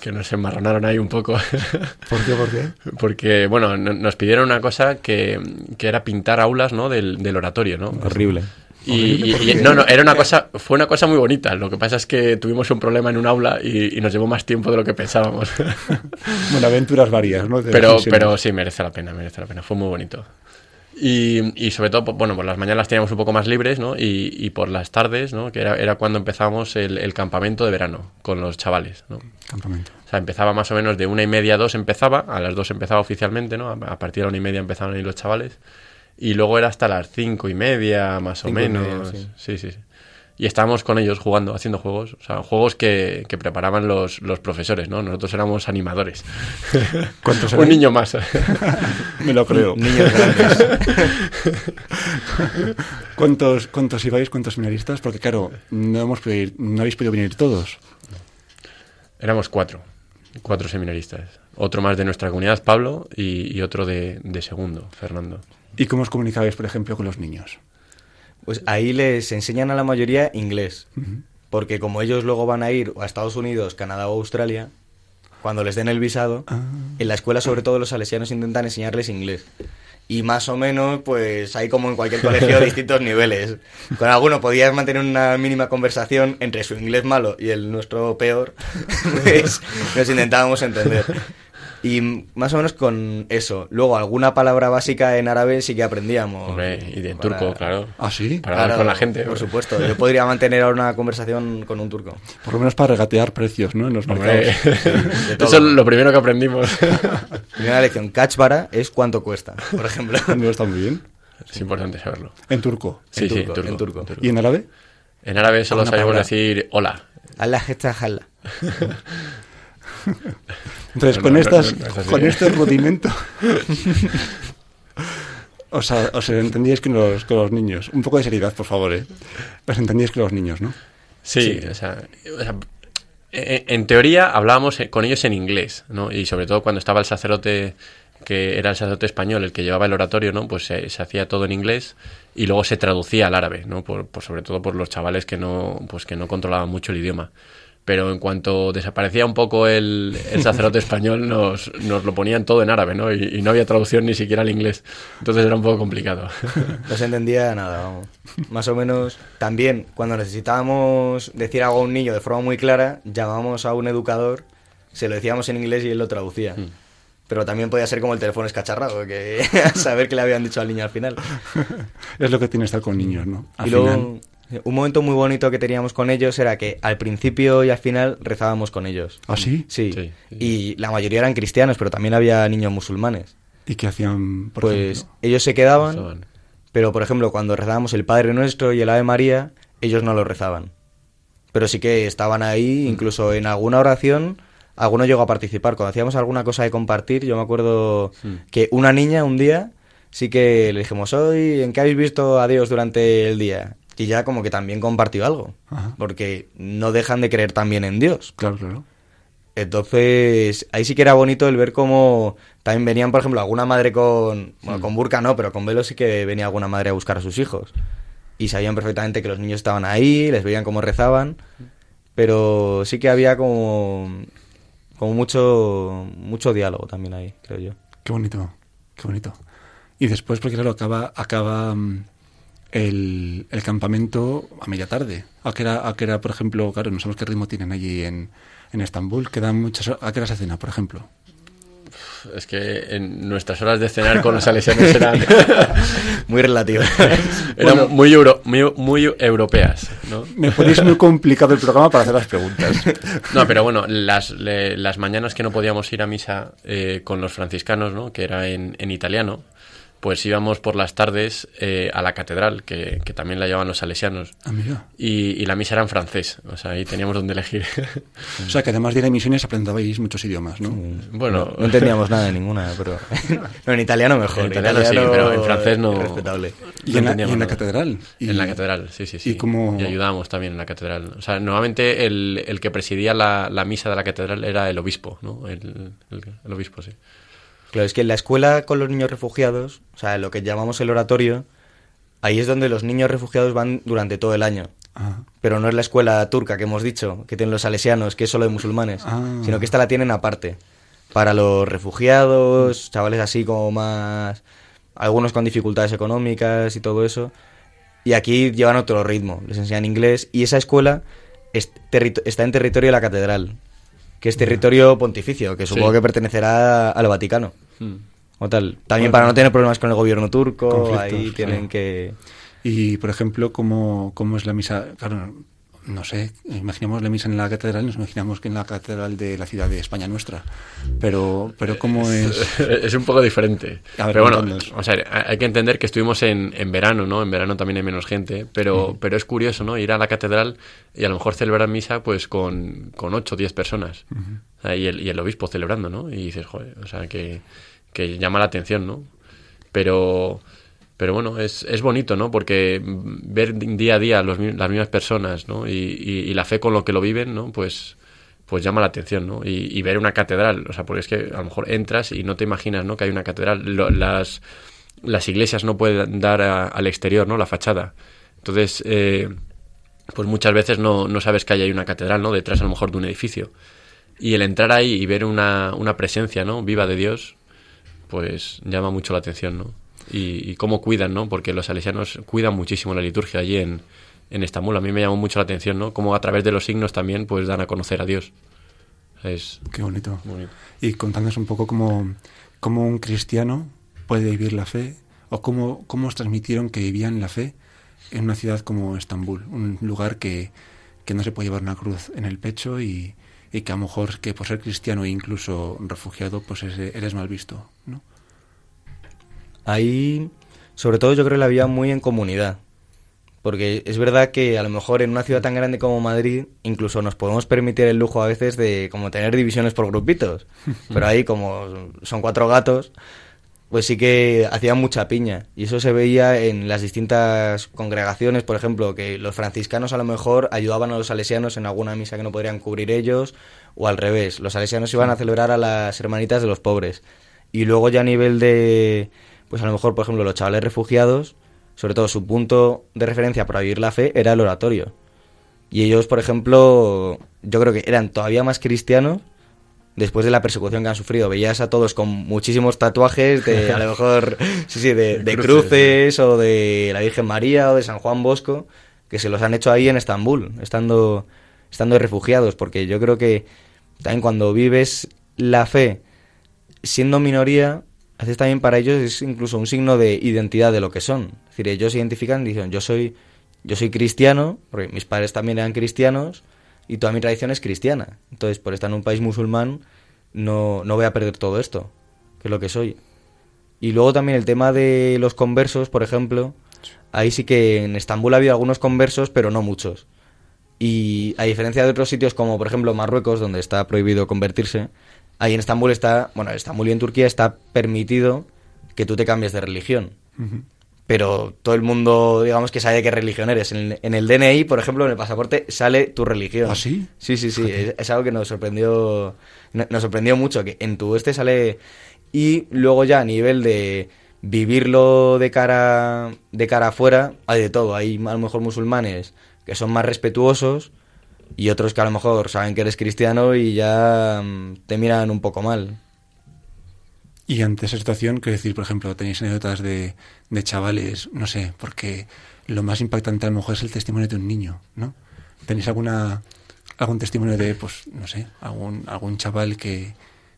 que nos enmarronaron ahí un poco. ¿Por qué? ¿Por qué? Porque, bueno, no- nos pidieron una cosa que, que era pintar aulas, ¿no? Del, del oratorio, ¿no? Horrible. Y, y- y- no, no, era una cosa, fue una cosa muy bonita. Lo que pasa es que tuvimos un problema en un aula y, y nos llevó más tiempo de lo que pensábamos. Bueno, aventuras varias, ¿no? De pero, pero sí, merece la pena, merece la pena. Fue muy bonito. Y, y sobre todo, bueno, por las mañanas las teníamos un poco más libres, ¿no? Y, y por las tardes, ¿no? Que era, era cuando empezábamos el, el campamento de verano con los chavales, ¿no? Campamento. O sea, empezaba más o menos de una y media a dos empezaba, a las dos empezaba oficialmente, ¿no? A, a partir de la una y media empezaban ahí los chavales. Y luego era hasta las cinco y media, más o Cinco menos. media, sí. sí. Y estábamos con ellos jugando, haciendo juegos. O sea, juegos que, que preparaban los, los profesores, ¿no? Nosotros éramos animadores. ¿Cuántos Un niño más. Me lo creo. Niños grandes. ¿Cuántos, ¿Cuántos ibais? ¿Cuántos seminaristas? Porque claro, no hemos podido ir, no habéis podido venir todos. Éramos cuatro. Cuatro seminaristas. Otro más de nuestra comunidad, Pablo, y, y otro de, de segundo, Fernando. ¿Y cómo os comunicabais, por ejemplo, con los niños? Pues ahí les enseñan a la mayoría inglés. Porque como ellos luego van a ir a Estados Unidos, Canadá o Australia, cuando les den el visado, Ah. en la escuela sobre todo los salesianos intentan enseñarles inglés. Y más o menos, pues hay como en cualquier colegio distintos niveles. Con alguno podías mantener una mínima conversación entre su inglés malo y el nuestro peor, pues nos intentábamos entender. Y m- más o menos con eso. Luego, alguna palabra básica en árabe sí que aprendíamos. Hombre, y de Para- turco, claro. ¿Ah, sí? Para hablar Claro, con la gente. Por supuesto, yo podría mantener ahora una conversación con un turco. Por lo menos para regatear precios, ¿no? En los Hombre, mercados. todo. eso es lo primero que aprendimos. Primera lección, kachbara es cuánto cuesta, por ejemplo. No está muy bien. es importante saberlo. En turco. Sí, sí, turco, en turco. ¿Y en árabe? En árabe solo sabemos palabra. decir hola. Allah esta jala. Entonces, No, con, no, estas, no, no es así, con ¿eh? este rudimento... os, entendíais con los, con los niños. Un poco de seriedad, por favor, ¿eh? Os entendíais con los niños, ¿no? Sí, O, sea, o sea, en, en teoría hablábamos con ellos en inglés, ¿no? Y sobre todo cuando estaba el sacerdote, que era el sacerdote español, el que llevaba el oratorio, ¿no? Pues se, se hacía todo en inglés y luego se traducía al árabe, ¿no? Por, por sobre todo por los chavales que no, pues que no controlaban mucho el idioma. Pero en cuanto desaparecía un poco el, el sacerdote español, nos, nos lo ponían todo en árabe, ¿no? Y, y no había traducción ni siquiera al inglés. Entonces era un poco complicado. No se entendía nada, vamos. Más o menos, también, cuando necesitábamos decir algo a un niño de forma muy clara, llamábamos a un educador, se lo decíamos en inglés y él lo traducía. Mm. Pero también podía ser como el teléfono escacharrado, que a saber qué le habían dicho al niño al final. Es lo que tiene estar con niños, ¿no? Al y luego, final. Un momento muy bonito que teníamos con ellos era que al principio y al final rezábamos con ellos. ¿Ah, sí? Sí. Y la mayoría eran cristianos, pero también había niños musulmanes. ¿Y qué hacían, por pues ejemplo? ellos se quedaban, pero por ejemplo, cuando rezábamos el Padre Nuestro y el Ave María, ellos no lo rezaban. Pero sí que estaban ahí, incluso en alguna oración, alguno llegó a participar. Cuando hacíamos alguna cosa de compartir, yo me acuerdo que una niña un día sí que le dijimos, hoy, ¿en qué habéis visto a Dios durante el día? Y ya como que también compartió algo, Ajá. porque no dejan de creer también en Dios. Claro, claro. Entonces, ahí sí que era bonito el ver cómo también venían, por ejemplo, alguna madre con. Bueno, con burka no, pero con velo sí que venía alguna madre a buscar a sus hijos. Y sabían perfectamente que los niños estaban ahí, les veían cómo rezaban. pero sí que había como, como mucho, mucho diálogo también ahí, creo yo. Qué bonito, qué bonito. Y después, porque claro, acaba, acaba mm, el, el campamento a media tarde. ¿A qué, era, ¿A qué era, por ejemplo, claro, no sabemos qué ritmo tienen allí en, en Estambul? Quedan muchas, ¿A qué hora se cena, por ejemplo? Es que en nuestras horas de cenar con los salesianos eran, Muy relativo. eran Bueno. muy, euro- muy, muy europeas, ¿no? Me ponéis muy complicado el programa para hacer las preguntas. No, pero bueno, las, le- las mañanas que no podíamos ir a misa eh, con los franciscanos, ¿no? que era en, en italiano, pues íbamos por las tardes eh, a la catedral, que, que también la llevaban los salesianos. Ah, mira. Y, y la misa era en francés, o sea, ahí teníamos donde elegir. O sea, que además de ir a misiones aprendabais muchos idiomas, ¿no? bueno, No entendíamos nada de ninguna, pero... No, en italiano mejor. En italiano sí, pero en francés no- Respetable. Y en la, y en la catedral. Y- En la catedral, sí, sí, sí. ¿Y cómo- ayudábamos también en la catedral. O sea, normalmente el, el que presidía la, la misa de la catedral era el obispo, ¿no? El, el- el obispo, sí. Claro, es que en la escuela con los niños refugiados, o sea, lo que llamamos el oratorio, ahí es donde los niños refugiados van durante todo el año. Ah, Pero no es la escuela turca que hemos dicho, que tienen los salesianos, que es solo de musulmanes, Ah. sino que esta la tienen aparte. Para los refugiados, chavales así como más... Algunos con dificultades económicas y todo eso. Y aquí llevan otro ritmo, les enseñan inglés. Y esa escuela es está en territorio de la catedral, que es territorio pontificio, que supongo Sí. que pertenecerá al Vaticano. Mm. O tal. También Bueno. para no tener problemas con el gobierno turco, ahí tienen sí. que... Y, por ejemplo, ¿cómo, cómo es la misa? Claro, no sé, imaginamos la misa en la catedral, nos imaginamos que en la catedral de la ciudad de España nuestra. Pero, pero ¿cómo es? es un poco diferente. A ver, pero bueno, contadnos. o sea, hay que entender que estuvimos en, en verano, ¿no? En verano también hay menos gente, pero, pero es curioso, ¿no? Ir a la catedral y a lo mejor celebrar misa pues con, con 8 o 10 personas. O sea, y, el, y el obispo celebrando, ¿no? Y dices, joder, o sea, que, que llama la atención, ¿no? Pero... Pero bueno, es, es bonito, ¿no? Porque ver día a día los las mismas personas, ¿no? Y, y- la fe con lo que lo viven, ¿no? Pues, pues llama la atención, ¿no? Y, ver una catedral, o sea, porque es que a lo mejor entras y no te imaginas, ¿no? Que hay una catedral. Lo- las, las iglesias no pueden dar a- al exterior, ¿no? La fachada. Entonces, eh, pues muchas veces no, no sabes que hay una catedral, ¿no? Detrás a lo mejor de un edificio. Y el entrar ahí y ver una, una presencia, ¿no? Viva de Dios, pues llama mucho la atención, ¿no? Y, y cómo cuidan, ¿no? Porque los salesianos cuidan muchísimo la liturgia allí en, en Estambul. A mí me llamó mucho la atención, ¿no? Cómo a través de los signos también, pues dan a conocer a Dios. Es Qué bonito. bonito. Y contándonos un poco cómo, cómo un cristiano puede vivir la fe, o cómo, cómo os transmitieron que vivían la fe en una ciudad como Estambul, un lugar que, que no se puede llevar una cruz en el pecho y, y que a lo mejor que por ser cristiano e incluso refugiado, pues eres, eres mal visto, ¿no? Ahí, sobre todo yo creo que la vida muy en comunidad. Porque es verdad que a lo mejor en una ciudad tan grande como Madrid, incluso nos podemos permitir el lujo a veces de como tener divisiones por grupitos. Pero ahí como son cuatro gatos, pues sí que hacían mucha piña. Y eso se veía en las distintas congregaciones, por ejemplo, que los franciscanos a lo mejor ayudaban a los salesianos en alguna misa que no podrían cubrir ellos, o al revés, los salesianos iban a celebrar a las hermanitas de los pobres. Y luego ya a nivel de, pues a lo mejor, por ejemplo, los chavales refugiados, sobre todo su punto de referencia para vivir la fe era el oratorio. Y ellos, por ejemplo, yo creo que eran todavía más cristianos después de la persecución que han sufrido. Veías a todos con muchísimos tatuajes de, a lo mejor, sí, sí, de, de Cruces, cruces o de la Virgen María o de San Juan Bosco, que se los han hecho ahí en Estambul, estando, estando refugiados, porque yo creo que también cuando vives la fe siendo minoría, haces también para ellos es incluso un signo de identidad de lo que son. Es decir, ellos se identifican y dicen, yo soy, yo soy cristiano, porque mis padres también eran cristianos, y toda mi tradición es cristiana. Entonces, por estar en un país musulmán, no, no voy a perder todo esto, que es lo que soy. Y luego también el tema de los conversos, por ejemplo, ahí sí que en Estambul ha habido algunos conversos, pero no muchos. Y a diferencia de otros sitios como por ejemplo Marruecos, donde está prohibido convertirse, ahí en Estambul está, bueno, en Estambul y en Turquía está permitido que tú te cambies de religión. Pero todo el mundo, digamos que sabe de qué religión eres. En, en el DNI, por ejemplo, en el pasaporte sale tu religión. ¿Ah, sí? Sí, sí, sí. Es, es algo que nos sorprendió, no- nos sorprendió mucho, que en tu este sale... Y luego ya a nivel de vivirlo de cara, de cara afuera, hay de todo. Hay a lo mejor musulmanes que son más respetuosos, y otros que a lo mejor saben que eres cristiano y ya mm, te miran un poco mal. Y ante esa situación, quiero decir, por ejemplo, tenéis anécdotas de, de chavales, no sé, porque lo más impactante a lo mejor es el testimonio de un niño, ¿no? ¿Tenéis alguna algún testimonio de, pues, no sé, algún, algún chaval que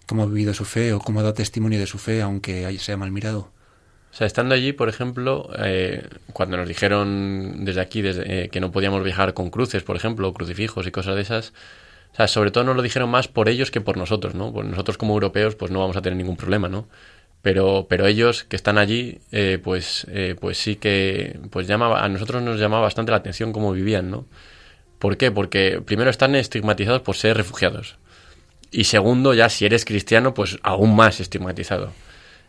cómo ha vivido su fe o cómo ha dado testimonio de su fe, aunque sea mal mirado? O sea, estando allí, por ejemplo, eh, cuando nos dijeron desde aquí eh, que no podíamos viajar con cruces, por ejemplo, crucifijos y cosas de esas, o sea, sobre todo nos lo dijeron más por ellos que por nosotros, ¿no? Pues nosotros como europeos, pues no vamos a tener ningún problema, ¿no? Pero, pero ellos que están allí, eh, pues, pues sí que, pues llama, a nosotros nos llamaba bastante la atención cómo vivían, ¿no? ¿Por qué? Porque primero están estigmatizados por ser refugiados. Y segundo, ya si eres cristiano, pues aún más estigmatizado.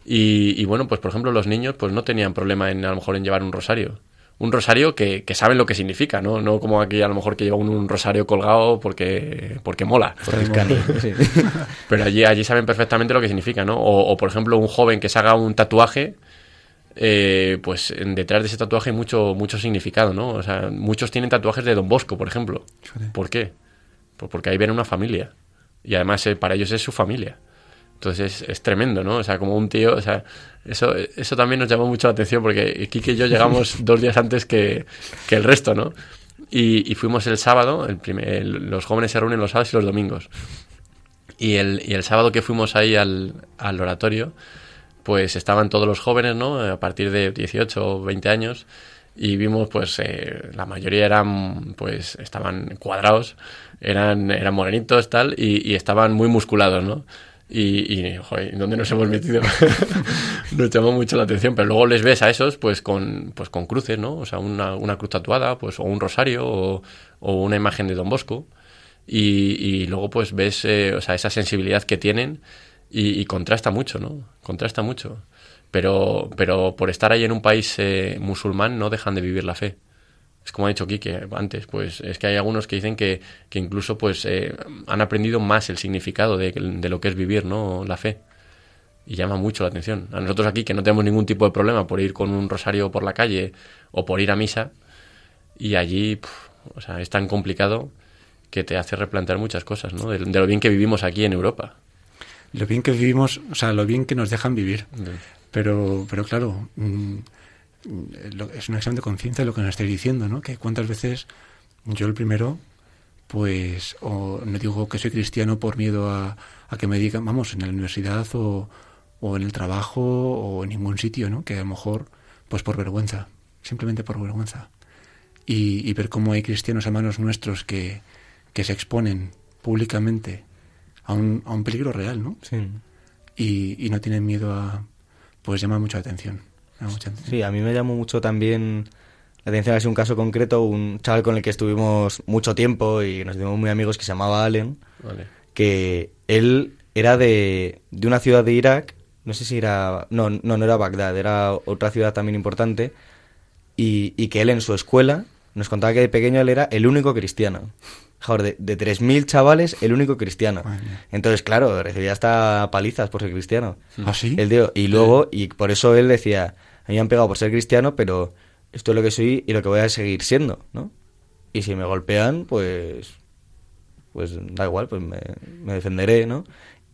Y, bueno, pues por ejemplo los niños pues no tenían problema en a lo mejor en llevar un rosario. Un rosario que, que saben lo que significa, ¿no? No como aquí a lo mejor que lleva un, rosario colgado porque, porque mola. Pero allí, allí saben perfectamente lo que significa, ¿no? O, por ejemplo un joven que se haga un tatuaje, eh, pues detrás de ese tatuaje hay mucho, mucho significado, ¿no? O sea, muchos tienen tatuajes de Don Bosco, por ejemplo. ¿Por qué? Pues porque ahí ven una familia. Y además eh, para ellos es su familia. Entonces es, tremendo, ¿no? O sea, como un tío, o sea, eso, eso también nos llamó mucho la atención porque Kike y yo llegamos dos días antes que, el resto, ¿no? Y, fuimos el sábado, el primer, los jóvenes se reúnen los sábados y los domingos. Y el, y el sábado que fuimos ahí al, al oratorio, pues estaban todos los jóvenes, ¿no? A partir de 18 o 20 años y vimos pues eh, la mayoría eran pues estaban cuadrados eran eran morenitos tal y, y estaban muy musculados no y, y joder, ¿dónde nos hemos metido? nos llamó mucho la atención, pero luego les ves a esos pues con, pues con cruces, ¿no? O sea, una, una cruz tatuada, pues, o un rosario, o, una imagen de Don Bosco. Y, y luego pues ves eh, o sea, esa sensibilidad que tienen y, contrasta mucho, ¿no? Contrasta mucho. Pero, pero por estar ahí en un país eh, musulmán no dejan de vivir la fe es como ha dicho Kike antes, pues es que hay algunos que dicen que, que incluso pues eh, han aprendido más el significado de, de, lo que es vivir, ¿no? La fe. Y llama mucho la atención. A nosotros aquí que no tenemos ningún tipo de problema por ir con un rosario por la calle o por ir a misa, y allí, o sea, es tan complicado que te hace replantear muchas cosas, ¿no? De, lo bien que vivimos aquí en Europa. Lo bien que vivimos, o sea, lo bien que nos dejan vivir. Pero, pero claro, mm, es un examen de conciencia lo que nos estáis diciendo, ¿no? Que cuántas veces yo el primero, pues, o no digo que soy cristiano por miedo a, a que me digan, vamos, en la universidad o, o en el trabajo o en ningún sitio, ¿no? Que a lo mejor, pues por vergüenza, simplemente por vergüenza. Y, y ver cómo hay cristianos hermanos nuestros que, que se exponen públicamente a un, a un peligro real, ¿no? Sí. Y, y no tienen miedo a, pues llama mucha atención. Sí, a mí me llamó mucho también la atención es un caso concreto, un chaval con el que estuvimos mucho tiempo y nos hicimos muy amigos que se llamaba Allen, que él era de, de una ciudad de Irak, no sé si era, no, no, no era Bagdad, era otra ciudad también importante, y, y que él en su escuela nos contaba que de pequeño él era el único cristiano. Joder, de, de 3.000 chavales, el único cristiano. Entonces, claro, recibía hasta palizas por ser cristiano. ¿Ah, sí? El y luego, y por eso él decía, a mí me han pegado por ser cristiano, pero esto es lo que soy y lo que voy a seguir siendo, ¿no? Y si me golpean, pues pues da igual, pues me, defenderé, ¿no?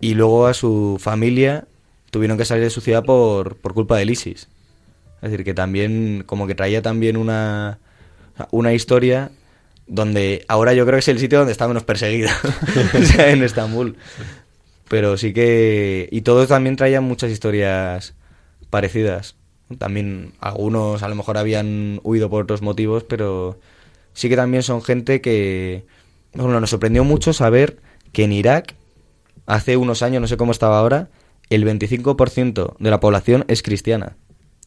Y luego a su familia tuvieron que salir de su ciudad por, por culpa del ISIS. Es decir, que también, como que traía también una, una historia donde ahora yo creo que es el sitio donde está menos perseguido, en Estambul. Pero sí que... Y todos también traían muchas historias parecidas. También algunos a lo mejor habían huido por otros motivos, pero sí que también son gente que... Bueno, nos sorprendió mucho saber que en Irak, hace unos años, no sé cómo estaba ahora, el 25% de la población es cristiana.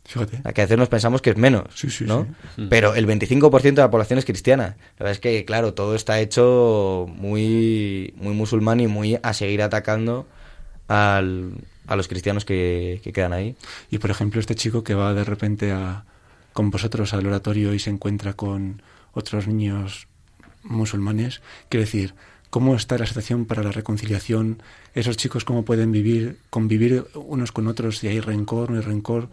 Fíjate. Que a veces nos pensamos que es menos, ¿no? Mm. Pero el 25% de la población es cristiana. La verdad es que, claro, todo está hecho muy, muy musulmán y muy a seguir atacando al, a los cristianos que, quedan ahí. Y por ejemplo, este chico que va de repente a, con vosotros al oratorio y se encuentra con otros niños musulmanes, quiere decir, ¿cómo está la situación para la reconciliación? ¿Esos chicos cómo pueden vivir, convivir unos con otros si hay rencor, no hay rencor?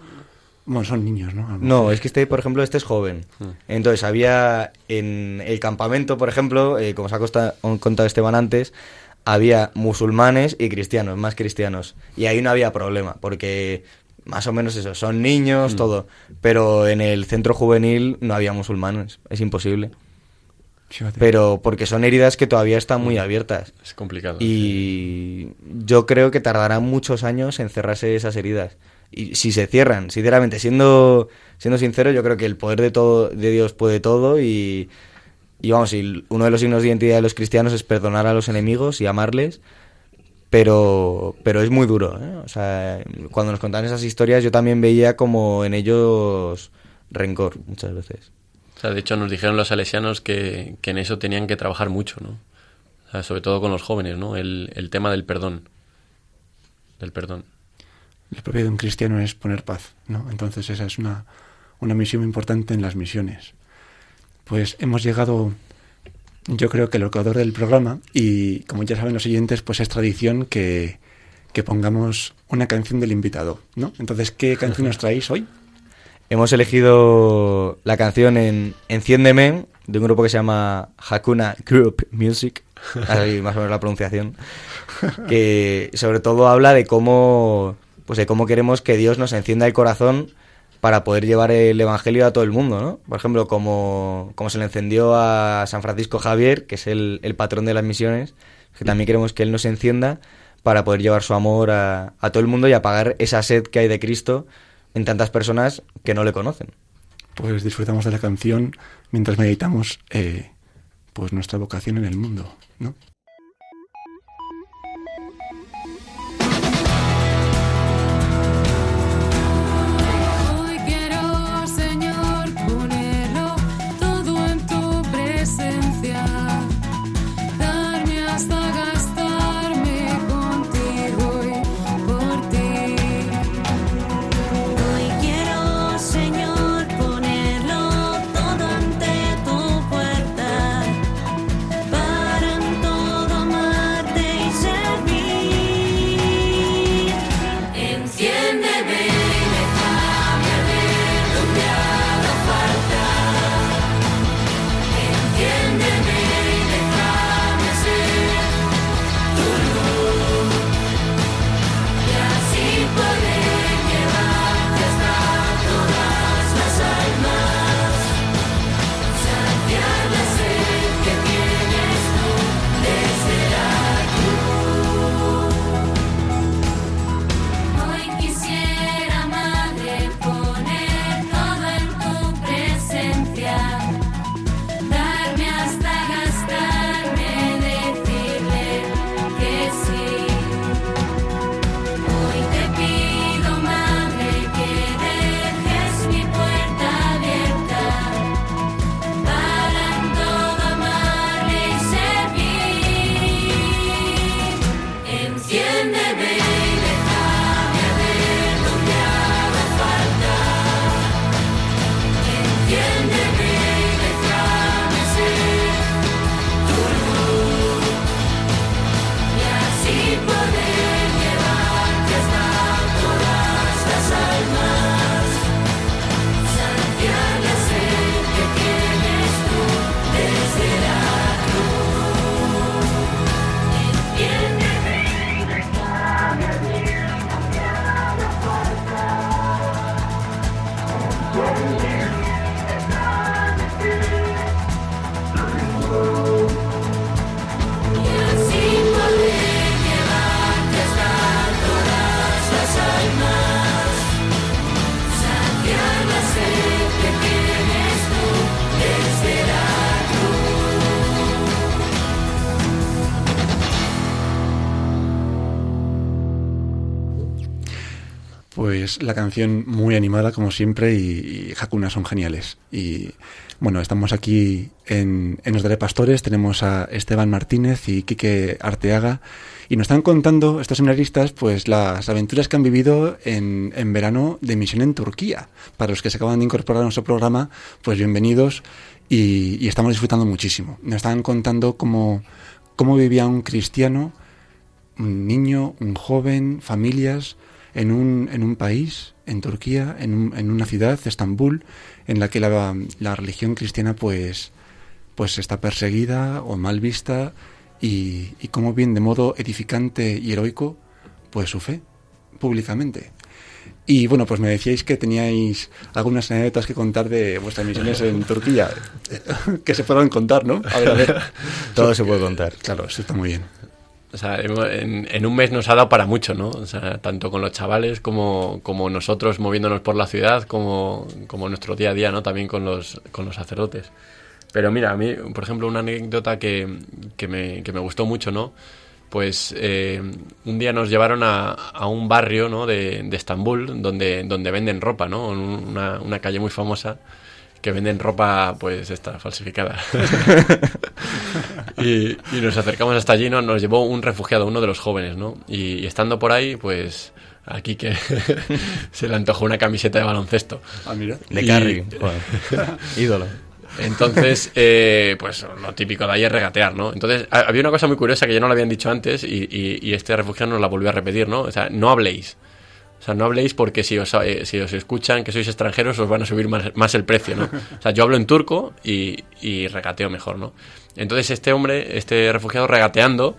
Bueno, son niños, ¿no? No, es que este, por ejemplo, este es joven. Hmm. Entonces, había en el campamento, por ejemplo, eh, como os ha contado Esteban antes, había musulmanes y cristianos, más cristianos. Y ahí no había problema, porque más o menos eso, son niños, todo. Pero en el centro juvenil no había musulmanes, es imposible. Pero porque son heridas que todavía están muy abiertas. Es complicado. Y yo creo que tardarán muchos años en cerrarse esas heridas. Y si se cierran, sinceramente, siendo, siendo sincero, yo creo que el poder de todo, de Dios puede todo y, y vamos, y uno de los signos de identidad de los cristianos es perdonar a los enemigos y amarles, pero, pero es muy duro. ¿eh? O sea, cuando nos contaban esas historias yo también veía como en ellos rencor muchas veces. O sea, de hecho nos dijeron los salesianos que, que en eso tenían que trabajar mucho, ¿no? O sea, sobre todo con los jóvenes, ¿no? El, el tema del perdón. Del perdón. El propio de un cristiano es poner paz, ¿no? Entonces esa es una, una misión importante en las misiones. Pues hemos llegado, yo creo que el ecuador del programa y como ya saben los siguientes, pues es tradición que, que pongamos una canción del invitado, ¿no? Entonces, ¿qué canción nos traéis hoy? Hemos elegido la canción en Enciéndeme, de un grupo que se llama Hakuna Group Music, así más o menos la pronunciación, que sobre todo habla de cómo, pues de cómo queremos que Dios nos encienda el corazón para poder llevar el Evangelio a todo el mundo, ¿no? Por ejemplo, como, como se le encendió a San Francisco Javier, que es el, el patrón de las misiones, que también queremos que Él nos encienda para poder llevar su amor a, a todo el mundo y apagar esa sed que hay de Cristo en tantas personas que no le conocen. Pues disfrutamos de la canción mientras meditamos eh, pues nuestra vocación en el mundo, ¿no? La canción muy animada como siempre y, y Hakuna son geniales. Y bueno, estamos aquí en, en Los Pastores, tenemos a Esteban Martínez y Quique Arteaga y nos están contando estos seminaristas pues las aventuras que han vivido en, en verano de misión en Turquía. Para los que se acaban de incorporar a nuestro programa, pues bienvenidos y, y estamos disfrutando muchísimo. Nos están contando cómo, cómo vivía un cristiano, un niño, un joven, familias en un, en un país, en Turquía, en, un- en una ciudad, Estambul, en la que la, la religión cristiana pues, pues está perseguida o mal vista y, y cómo bien de modo edificante y heroico pues su fe públicamente. Y bueno, pues me decíais que teníais algunas anécdotas que contar de vuestras misiones en Turquía, que se puedan contar, ¿no? A ver, a ver. Todo se puede contar. Claro, eso está muy bien. O sea, en, en un mes nos ha dado para mucho, ¿no? O sea, tanto con los chavales como, como nosotros moviéndonos por la ciudad, como, como nuestro día a día, ¿no? También con los, con los sacerdotes. Pero mira, a mí, por ejemplo, una anécdota que, que, me, que me gustó mucho, ¿no? Pues eh, un día nos llevaron a, a un barrio, ¿no? De, de Estambul, donde, donde venden ropa, ¿no? Una, una calle muy famosa que venden ropa, pues, esta, falsificada. y, y nos acercamos hasta allí, ¿no? Nos llevó un refugiado, uno de los jóvenes, ¿no? Y, y estando por ahí, pues, aquí que se le antojó una camiseta de baloncesto. Ah, mira. De Y- Carry. Ídolo. Entonces, eh, pues lo típico de ahí es regatear, ¿no? Entonces, ha- había una cosa muy curiosa que ya no lo habían dicho antes y, y- y este refugiado nos la volvió a repetir, ¿no? O sea, no habléis. O sea, no habléis porque si os, eh, si os escuchan que sois extranjeros os van a subir más, más el precio, ¿no? O sea, yo hablo en turco y, y regateo mejor, ¿no? Entonces este hombre, este refugiado regateando,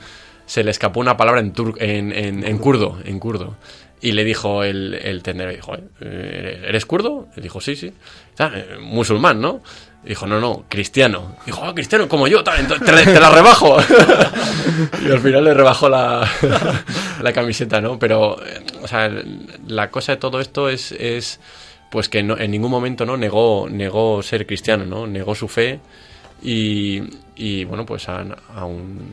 se le escapó una palabra en, tur- en, en, en kurdo, en kurdo. Y le dijo el, tendero, dijo, "Eh, ¿eres kurdo? Le dijo, sí, sí. "Ah, eh, musulmán, ¿no? Dijo, no, no, cristiano. Dijo, ah, cristiano como yo, tal, te, la rebajo. y al final le rebajó la, la camiseta, ¿no? Pero, o sea, la cosa de todo esto es, es pues que no, en ningún momento no negó, negó ser cristiano, ¿no? Negó su fe y, y bueno, pues a, a un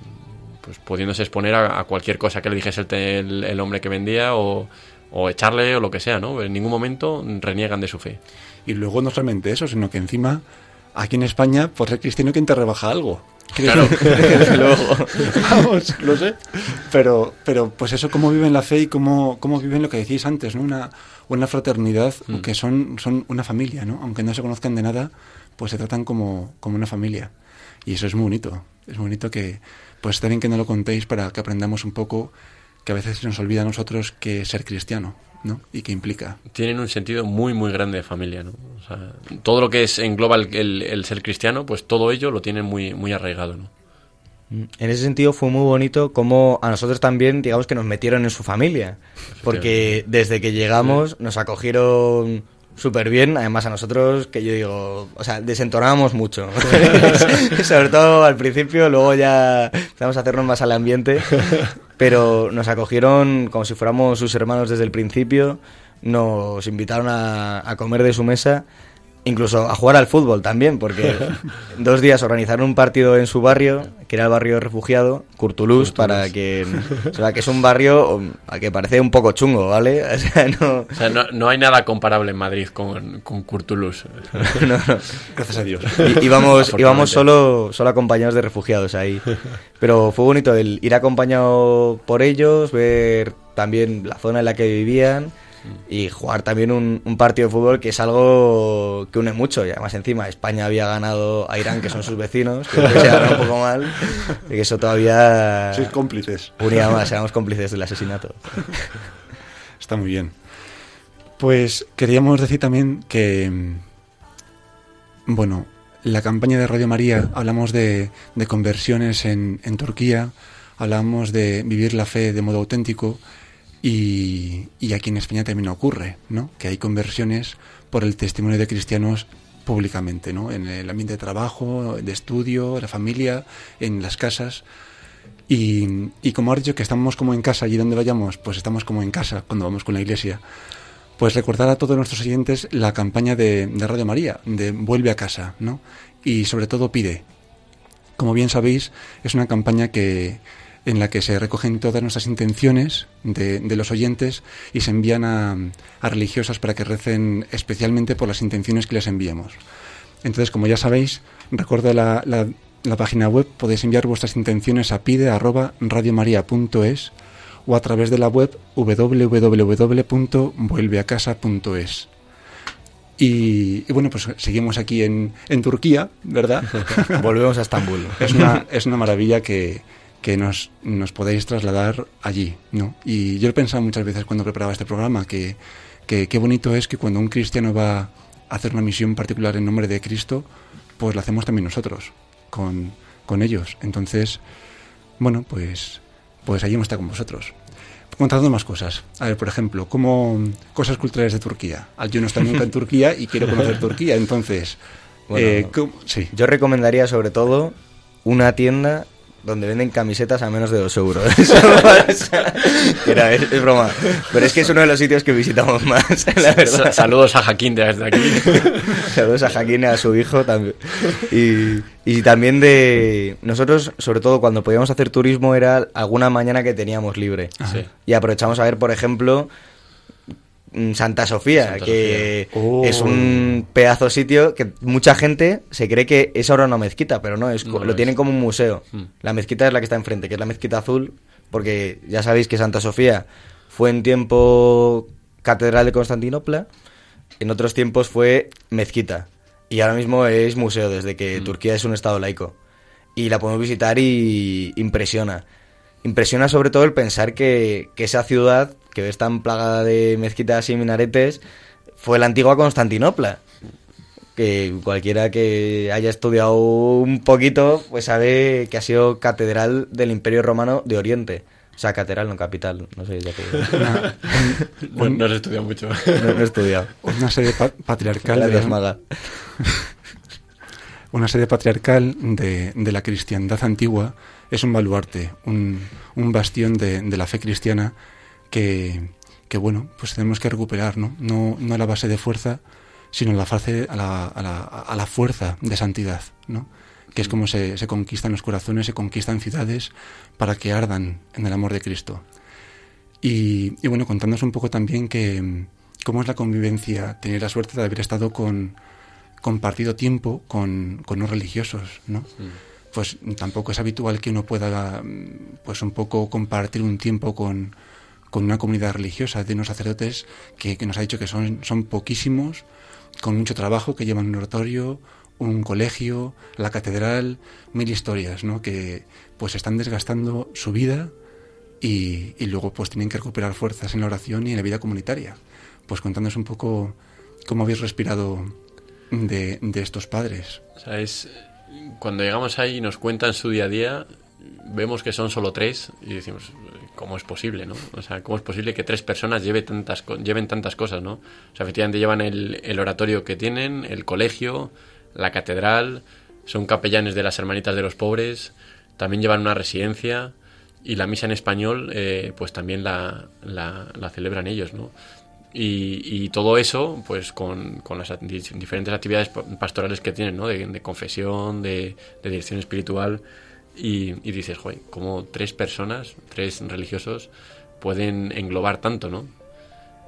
pues pudiéndose exponer a, a cualquier cosa que le dijese el, el- el hombre que vendía o, o echarle o lo que sea, ¿no? En ningún momento reniegan de su fe. Y luego no solamente eso, sino que encima, aquí en España, por ser cristiano, ¿quién te rebaja algo? Claro. Luego. Vamos, lo sé. Pero, pero pues eso, cómo viven la fe y cómo, cómo viven lo que decís antes, ¿no? Una, una fraternidad que son, son una familia, ¿no? Aunque no se conozcan de nada, pues se tratan como, como una familia. Y eso es muy bonito. Es muy bonito que, pues está bien que no lo contéis para que aprendamos un poco que a veces se nos olvida a nosotros que ser cristiano, ¿no? Y que implica. Tienen un sentido muy, muy grande de familia, ¿no? O sea, todo lo que es engloba el, el- el ser cristiano, pues todo ello lo tienen muy, muy arraigado, ¿no? En ese sentido fue muy bonito como a nosotros también, digamos que nos metieron en su familia. Porque desde que llegamos nos acogieron súper bien. Además a nosotros, que yo digo, o sea, desentonábamos mucho. Sobre todo al principio, luego ya empezamos a hacernos más al ambiente. Pero nos acogieron como si fuéramos sus hermanos desde el principio. Nos invitaron a, a comer de su mesa. Incluso a jugar al fútbol también, porque dos días organizaron un partido en su barrio, que era el barrio refugiado, Curtulús, para que... O sea, que es un barrio um, al que parece un poco chungo, ¿vale? O sea, no... O sea, no, no hay nada comparable en Madrid con, con Curtulus. no, no. Gracias a Dios. I- íbamos, íbamos solo, solo acompañados de refugiados ahí. Pero fue bonito el ir acompañado por ellos, ver también la zona en la que vivían y jugar también un, un partido de fútbol que es algo que une mucho. Y además encima España había ganado a Irán, que son sus vecinos, que se un poco mal, y que eso todavía Sois cómplices. unía más, éramos cómplices del asesinato. Está muy bien. Pues queríamos decir también que, mm, bueno, la campaña de Radio María, hablamos de, de conversiones en, en Turquía, hablamos de vivir la fe de modo auténtico y, aquí en España también ocurre, ¿no? Que hay conversiones por el testimonio de cristianos públicamente, ¿no? En el ambiente de trabajo, de estudio, la familia, en las casas. Y, y como has dicho que estamos como en casa, allí donde vayamos, pues estamos como en casa cuando vamos con la iglesia. Pues recordar a todos nuestros oyentes la campaña de, de Radio María, de Vuelve a casa, ¿no? Y sobre todo pide. Como bien sabéis, es una campaña que, en la que se recogen todas nuestras intenciones de, de los oyentes y se envían a, a religiosas para que recen especialmente por las intenciones que les enviemos. Entonces, como ya sabéis, recuerdo la, la- la página web, podéis enviar vuestras intenciones a pide.radiomaria.es o a través de la web www.vuelveacasa.es. Y, y bueno, pues seguimos aquí en, en Turquía, ¿verdad? Volvemos a Estambul. es, una, es una maravilla que, que nos, nos podéis trasladar allí, ¿no? Y yo he pensado muchas veces cuando preparaba este programa que que qué bonito es que cuando un cristiano va a hacer una misión particular en nombre de Cristo, pues lo hacemos también nosotros, con, con ellos. Entonces, bueno, pues, pues allí hemos estado con vosotros. Contando más cosas. A ver, por ejemplo, como cosas culturales de Turquía. Yo no he estado nunca en Turquía y quiero conocer Turquía, entonces... Bueno, eh, ¿cómo- sí. Yo recomendaría sobre todo una tienda donde venden camisetas a menos de 2 euros. Mira, es, es broma. Pero es que es uno de los sitios que visitamos más, la Sa- verdad. Saludos a Jaquín desde aquí. Saludos a Jaquín y a su hijo también. Y, y también de... Nosotros, sobre todo cuando podíamos hacer turismo, era alguna mañana que teníamos libre. Sí. Y aprovechamos a ver, por ejemplo, Santa Sofía, Santa que Sofía. Oh. es un pedazo sitio que mucha gente se cree que es ahora una mezquita, pero no, es, No lo lo es. tienen como un museo. Mm. La mezquita es la que está enfrente, que es la mezquita azul, porque ya sabéis que Santa Sofía fue en tiempo catedral de Constantinopla, en otros tiempos fue mezquita. Y ahora mismo es museo, desde que Mm. Turquía es un estado laico. Y la podemos visitar y impresiona. Impresiona sobre todo el pensar que, que esa ciudad, que es tan plagada de mezquitas y minaretes, fue la antigua Constantinopla. Que cualquiera que haya estudiado un poquito, pues sabe que ha sido catedral del Imperio Romano de Oriente. O sea, catedral, no capital. No sé ya qué. Una, No, no has estudiado mucho. No, no he estudiado. una sede pa- patriarcal Gracias, de, Maga. una sede patriarcal de, de la cristiandad antigua es un baluarte, un, un bastión de, de la fe cristiana que, que, bueno, pues tenemos que recuperar, ¿no? No, no a la base de fuerza, sino a la, fase, a la, a la, a la fuerza de santidad, ¿no? Que es como se, se conquistan los corazones, se conquistan ciudades para que ardan en el amor de Cristo. Y, y bueno, contándonos un poco también que cómo es la convivencia, tener la suerte de haber estado con compartido tiempo con, con no religiosos, ¿no? Pues tampoco es habitual que uno pueda, pues un poco compartir un tiempo con, con una comunidad religiosa de unos sacerdotes que, que nos ha dicho que son, son poquísimos, con mucho trabajo, que llevan un oratorio, un colegio, la catedral, mil historias, ¿no? Que pues están desgastando su vida y, y luego pues tienen que recuperar fuerzas en la oración y en la vida comunitaria. Pues contándonos un poco cómo habéis respirado de, de estos padres. O sea, es, cuando llegamos ahí y nos cuentan su día a día, vemos que son solo tres y decimos, ¿cómo es posible, no? O sea, ¿cómo es posible que tres personas lleve tantas, lleven tantas cosas, no? O sea, efectivamente llevan el, el oratorio que tienen, el colegio, la catedral, son capellanes de las Hermanitas de los Pobres, también llevan una residencia y la misa en español, eh, pues también la, la, la celebran ellos, ¿no? Y, y todo eso, pues con, con las diferentes actividades pa- pastorales que tienen, ¿no? De, de confesión, de, de dirección espiritual. Y, y dices, joder, como tres personas, tres religiosos, pueden englobar tanto, ¿no?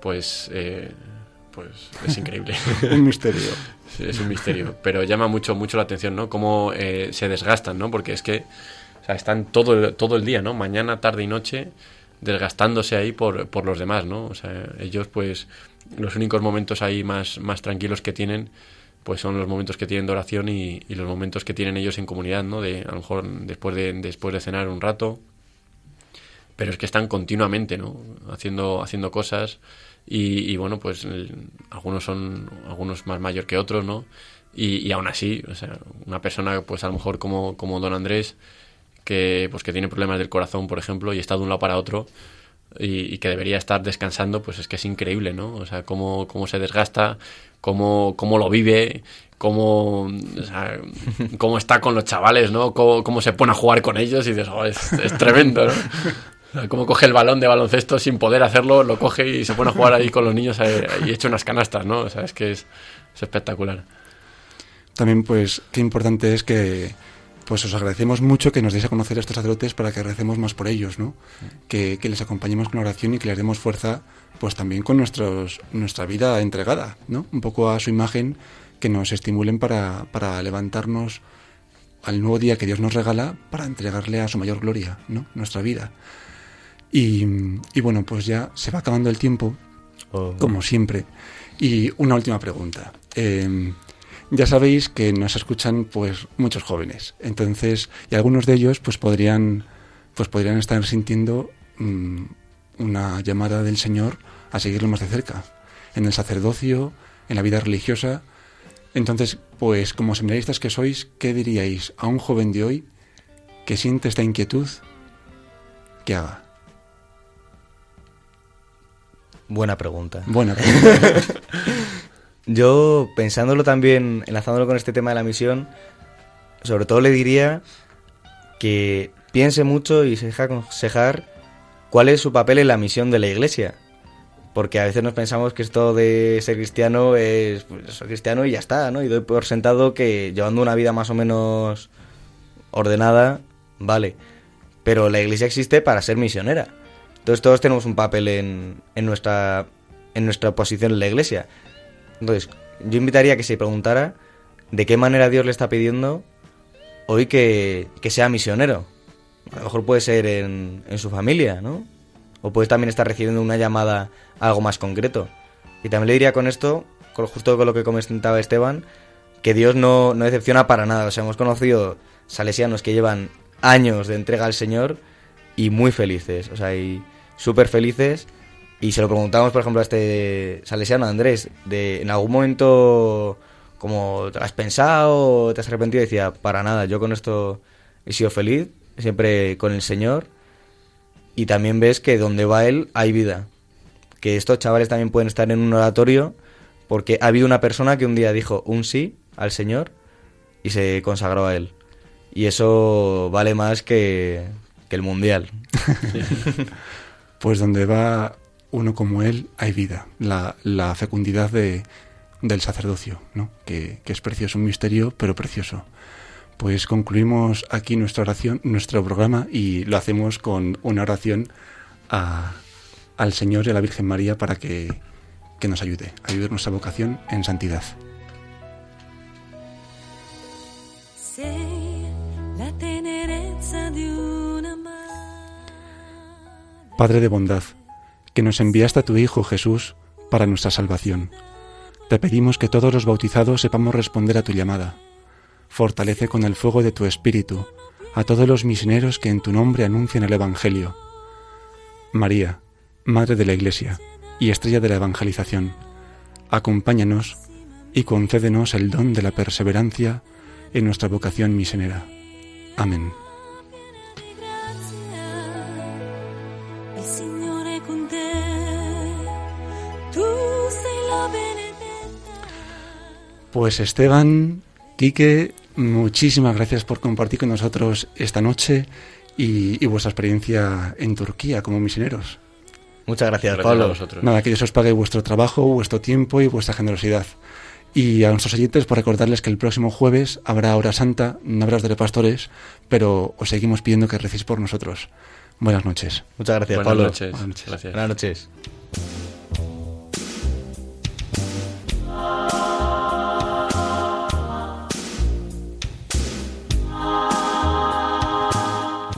Pues, eh, pues es increíble. Un misterio. Sí, es un misterio. Pero llama mucho, mucho la atención, ¿no? Cómo eh, se desgastan, ¿no? Porque es que o sea, están todo, el- todo el día, ¿no? Mañana, tarde y noche desgastándose ahí por, por los demás, ¿no? O sea, ellos, pues, los únicos momentos ahí más, más tranquilos que tienen, pues son los momentos que tienen de oración y, y los momentos que tienen ellos en comunidad, ¿no? De, a lo mejor después de, después de cenar un rato, pero es que están continuamente, ¿no? Haciendo, haciendo cosas y, y, bueno, pues algunos son algunos más mayor que otros, ¿no? Y, y aún así, o sea, una persona, pues a lo mejor como, como don Andrés, que pues que tiene problemas del corazón, por ejemplo, y está de un lado para otro y, y que debería estar descansando, pues es que es increíble, ¿no? O sea, cómo, cómo se desgasta, cómo, cómo lo vive, cómo, o sea, cómo está con los chavales, ¿no? Cómo, cómo se pone a jugar con ellos y dices, oh, es, es tremendo, ¿no? Cómo coge el balón de baloncesto sin poder hacerlo, lo coge y se pone a jugar ahí con los niños y echa unas canastas, ¿no? O sea, es que es, es espectacular. También, pues, qué importante es que pues os agradecemos mucho que nos deis a conocer a estos sacerdotes para que recemos más por ellos, ¿no? Que, que les acompañemos con la oración y que les demos fuerza, pues también con nuestros, nuestra vida entregada, ¿no? Un poco a su imagen, que nos estimulen para, para levantarnos al nuevo día que Dios nos regala para entregarle a su mayor gloria, ¿no? Nuestra vida. Y, y bueno, pues ya se va acabando el tiempo, como siempre. Y una última pregunta. Eh, ya sabéis que nos escuchan pues muchos jóvenes. Entonces, y algunos de ellos pues podrían pues podrían estar sintiendo mm, una llamada del Señor a seguirlo más de cerca, en el sacerdocio, en la vida religiosa. Entonces, pues como seminaristas que sois, ¿qué diríais a un joven de hoy que siente esta inquietud que haga? Buena pregunta. Bueno, Yo, pensándolo también, enlazándolo con este tema de la misión, sobre todo le diría que piense mucho y se aconsejar cuál es su papel en la misión de la iglesia. Porque a veces nos pensamos que esto de ser cristiano es pues, soy cristiano y ya está, ¿no? Y doy por sentado que llevando una vida más o menos ordenada, vale. Pero la iglesia existe para ser misionera. Entonces todos tenemos un papel en, en nuestra, en nuestra posición en la iglesia. Entonces, yo invitaría a que se preguntara de qué manera Dios le está pidiendo hoy que, que sea misionero. A lo mejor puede ser en, en su familia, ¿no? O puede también estar recibiendo una llamada a algo más concreto. Y también le diría con esto, con, justo con lo que comentaba Esteban, que Dios no, no decepciona para nada. O sea, hemos conocido salesianos que llevan años de entrega al Señor y muy felices. O sea, y súper felices. Y se lo preguntamos, por ejemplo, a este salesiano, Andrés, de en algún momento, como te has pensado, te has arrepentido, y decía, para nada, yo con esto he sido feliz, siempre con el Señor. Y también ves que donde va Él hay vida. Que estos chavales también pueden estar en un oratorio porque ha habido una persona que un día dijo un sí al Señor y se consagró a Él. Y eso vale más que el Mundial. pues donde va uno como él hay vida, la, la fecundidad de, del sacerdocio, ¿no? que, que es precioso, un misterio, pero precioso. Pues concluimos aquí nuestra oración, nuestro programa y lo hacemos con una oración a- al Señor y a la Virgen María para que, que nos ayude a vivir nuestra vocación en santidad. Padre de bondad, que nos enviaste a tu Hijo Jesús para nuestra salvación. Te pedimos que todos los bautizados sepamos responder a tu llamada. Fortalece con el fuego de tu Espíritu a todos los misioneros que en tu nombre anuncian el Evangelio. María, Madre de la Iglesia y Estrella de la Evangelización, acompáñanos y concédenos el don de la perseverancia en nuestra vocación misionera. Amén. Pues Esteban, Quique, muchísimas gracias por compartir con nosotros esta noche y, y vuestra experiencia en Turquía como misioneros. Muchas gracias, Gracias a Pablo. vosotros. Nada, que Dios os pague vuestro trabajo, vuestro tiempo y vuestra generosidad. Y a nuestros oyentes, por recordarles que el próximo jueves habrá hora santa, no habrá de pastores, pero os seguimos pidiendo que recéis por nosotros. Buenas noches. Muchas gracias, Buenas Pablo. noches. Buenas noches. Gracias. Buenas noches.